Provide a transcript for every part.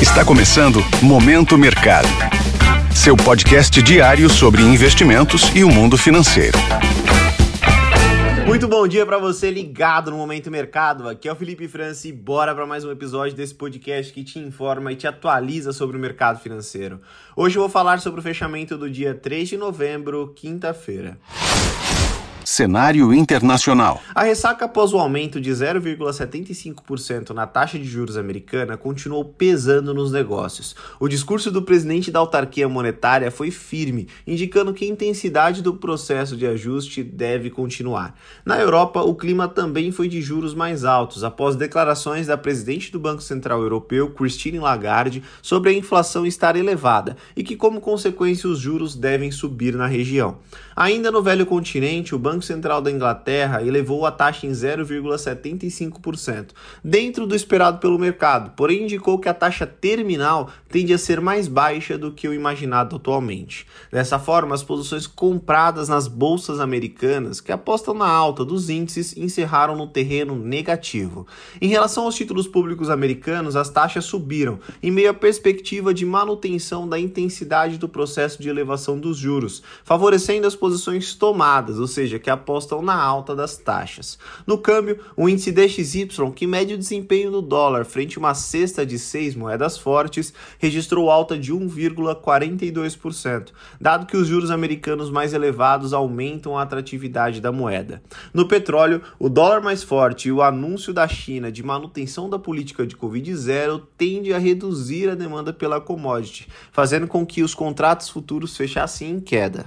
Está começando Momento Mercado. Seu podcast diário sobre investimentos e o mundo financeiro. Muito bom dia para você ligado no Momento Mercado. Aqui é o Felipe França e bora para mais um episódio desse podcast que te informa e te atualiza sobre o mercado financeiro. Hoje eu vou falar sobre o fechamento do dia 3 de novembro, quinta-feira. Cenário internacional. A ressaca após o aumento de 0,75% na taxa de juros americana continuou pesando nos negócios. O discurso do presidente da autarquia monetária foi firme, indicando que a intensidade do processo de ajuste deve continuar. Na Europa, o clima também foi de juros mais altos, após declarações da presidente do Banco Central Europeu, Christine Lagarde, sobre a inflação estar elevada e que, como consequência, os juros devem subir na região. Ainda no velho continente, o Banco Central da Inglaterra elevou a taxa em 0,75%, dentro do esperado pelo mercado, porém indicou que a taxa terminal tende a ser mais baixa do que o imaginado atualmente. Dessa forma, as posições compradas nas bolsas americanas, que apostam na alta dos índices, encerraram no terreno negativo. Em relação aos títulos públicos americanos, as taxas subiram, em meio à perspectiva de manutenção da intensidade do processo de elevação dos juros, favorecendo as posições tomadas, ou seja, que apostam na alta das taxas. No câmbio, o índice DXY, que mede o desempenho do dólar frente a uma cesta de seis moedas fortes, registrou alta de 1,42%, dado que os juros americanos mais elevados aumentam a atratividade da moeda. No petróleo, o dólar mais forte e o anúncio da China de manutenção da política de Covid-0 tende a reduzir a demanda pela commodity, fazendo com que os contratos futuros fechassem em queda.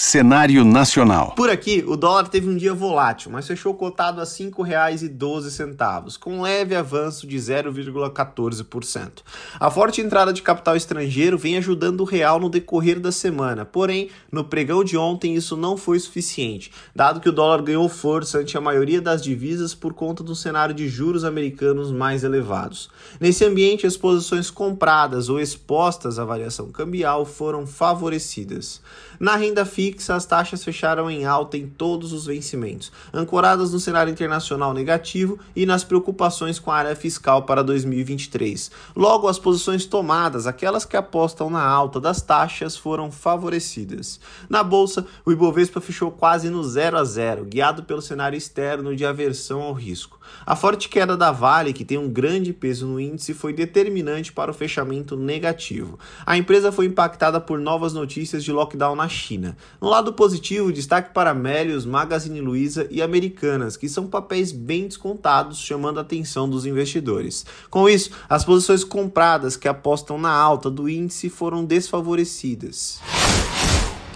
Cenário nacional. Por aqui, o dólar teve um dia volátil, mas fechou cotado a R$ 5,12, com leve avanço de 0,14%. A forte entrada de capital estrangeiro vem ajudando o real no decorrer da semana, porém, no pregão de ontem isso não foi suficiente, dado que o dólar ganhou força ante a maioria das divisas por conta do cenário de juros americanos mais elevados. Nesse ambiente, as posições compradas ou expostas à variação cambial foram favorecidas. Na renda fixa, as taxas fecharam em alta em todos os vencimentos, ancoradas no cenário internacional negativo e nas preocupações com a área fiscal para 2023. Logo, as posições tomadas, aquelas que apostam na alta das taxas, foram favorecidas. Na bolsa, o Ibovespa fechou quase no 0 a 0, guiado pelo cenário externo de aversão ao risco. A forte queda da Vale, que tem um grande peso no índice, foi determinante para o fechamento negativo. A empresa foi impactada por novas notícias de lockdown na China. No lado positivo, destaque para Melius, Magazine Luiza e Americanas, que são papéis bem descontados, chamando a atenção dos investidores. Com isso, as posições compradas que apostam na alta do índice foram desfavorecidas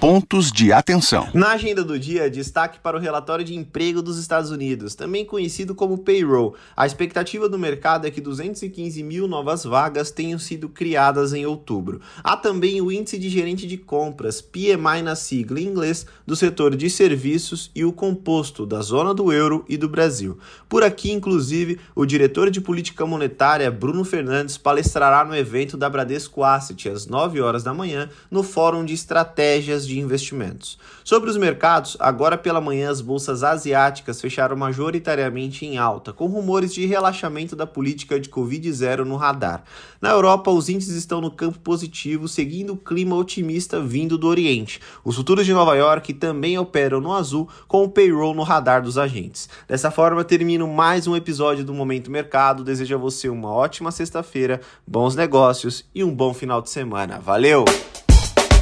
pontos de atenção. Na agenda do dia, destaque para o relatório de emprego dos Estados Unidos, também conhecido como payroll. A expectativa do mercado é que 215 mil novas vagas tenham sido criadas em outubro. Há também o índice de gerente de compras, PMI na sigla em inglês, do setor de serviços e o composto da zona do euro e do Brasil. Por aqui, inclusive, o diretor de política monetária, Bruno Fernandes, palestrará no evento da Bradesco Asset às 9 horas da manhã no Fórum de Estratégias de de investimentos. Sobre os mercados, agora pela manhã as bolsas asiáticas fecharam majoritariamente em alta, com rumores de relaxamento da política de Covid-0 no radar. Na Europa, os índices estão no campo positivo, seguindo o clima otimista vindo do Oriente. Os futuros de Nova York também operam no azul, com o payroll no radar dos agentes. Dessa forma, termino mais um episódio do Momento Mercado. Desejo a você uma ótima sexta-feira, bons negócios e um bom final de semana. Valeu!